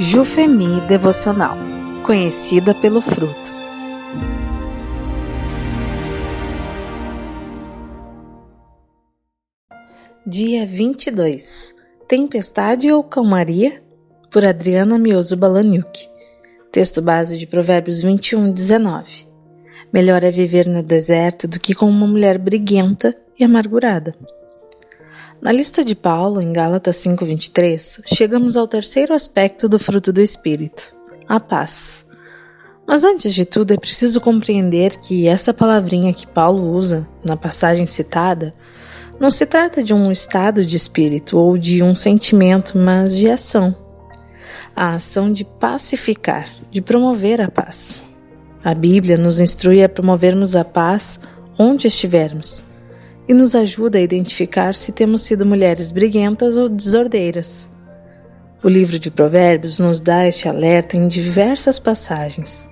Jufemi Devocional Conhecida pelo fruto. Dia 22 Tempestade ou Calmaria? Por Adriana Mioso Balaniuk. Texto base de Provérbios 21, 19. Melhor é viver no deserto do que com uma mulher briguenta e amargurada. Na lista de Paulo, em Gálatas 5:23, chegamos ao terceiro aspecto do fruto do espírito, a paz. Mas antes de tudo, é preciso compreender que essa palavrinha que Paulo usa na passagem citada não se trata de um estado de espírito ou de um sentimento, mas de ação. A ação de pacificar, de promover a paz. A Bíblia nos instrui a promovermos a paz onde estivermos e nos ajuda a identificar se temos sido mulheres briguentas ou desordeiras. O livro de Provérbios nos dá este alerta em diversas passagens.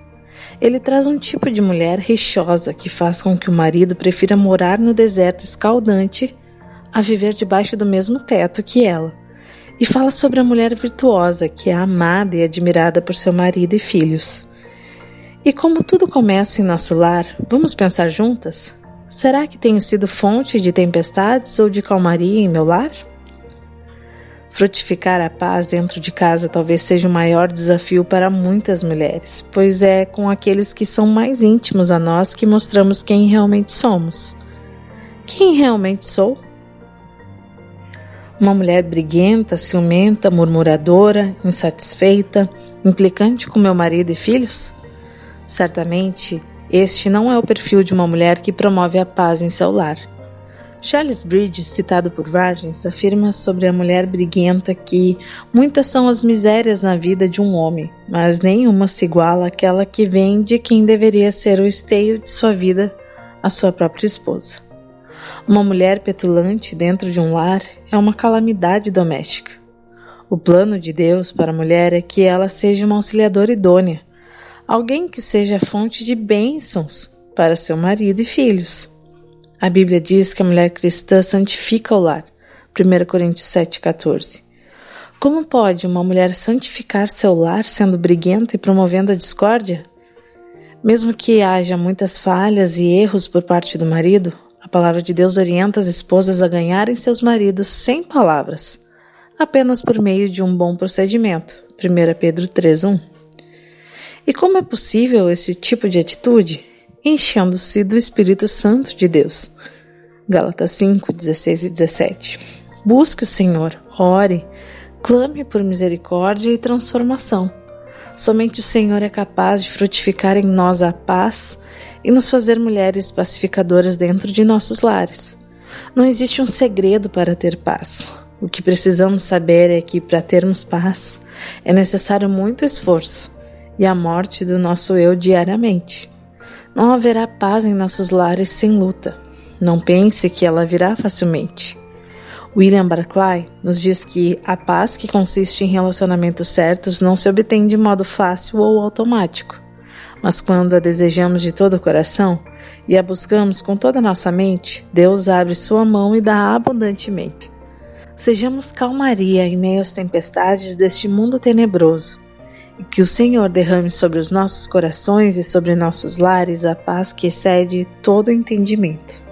Ele traz um tipo de mulher rixosa que faz com que o marido prefira morar no deserto escaldante a viver debaixo do mesmo teto que ela. E fala sobre a mulher virtuosa que é amada e admirada por seu marido e filhos. E como tudo começa em nosso lar, vamos pensar juntas? Será que tenho sido fonte de tempestades ou de calmaria em meu lar? Frutificar a paz dentro de casa talvez seja o maior desafio para muitas mulheres, pois é com aqueles que são mais íntimos a nós que mostramos quem realmente somos. Quem realmente sou? Uma mulher briguenta, ciumenta, murmuradora, insatisfeita, implicante com meu marido e filhos? Certamente este não é o perfil de uma mulher que promove a paz em seu lar. Charles Bridges, citado por Vargens, afirma sobre a mulher briguenta que muitas são as misérias na vida de um homem, mas nenhuma se iguala àquela que vem de quem deveria ser o esteio de sua vida, a sua própria esposa. Uma mulher petulante dentro de um lar é uma calamidade doméstica. O plano de Deus para a mulher é que ela seja uma auxiliadora idônea, alguém que seja fonte de bênçãos para seu marido e filhos. A Bíblia diz que a mulher cristã santifica o lar. 1 Coríntios 7,14. Como pode uma mulher santificar seu lar sendo briguenta e promovendo a discórdia? Mesmo que haja muitas falhas e erros por parte do marido, a palavra de Deus orienta as esposas a ganharem seus maridos sem palavras, apenas por meio de um bom procedimento. 1 Pedro 3,1 e como é possível esse tipo de atitude? Enchendo-se do Espírito Santo de Deus. Gálatas 5, 16 e 17. Busque o Senhor, ore, clame por misericórdia e transformação. Somente o Senhor é capaz de frutificar em nós a paz e nos fazer mulheres pacificadoras dentro de nossos lares. Não existe um segredo para ter paz. O que precisamos saber é que, para termos paz, é necessário muito esforço e a morte do nosso eu diariamente. Não haverá paz em nossos lares sem luta. Não pense que ela virá facilmente. William Barclay nos diz que a paz que consiste em relacionamentos certos não se obtém de modo fácil ou automático, mas quando a desejamos de todo o coração e a buscamos com toda a nossa mente, Deus abre sua mão e dá abundantemente. Sejamos calmaria em meio às tempestades deste mundo tenebroso que o Senhor derrame sobre os nossos corações e sobre nossos lares a paz que excede todo entendimento.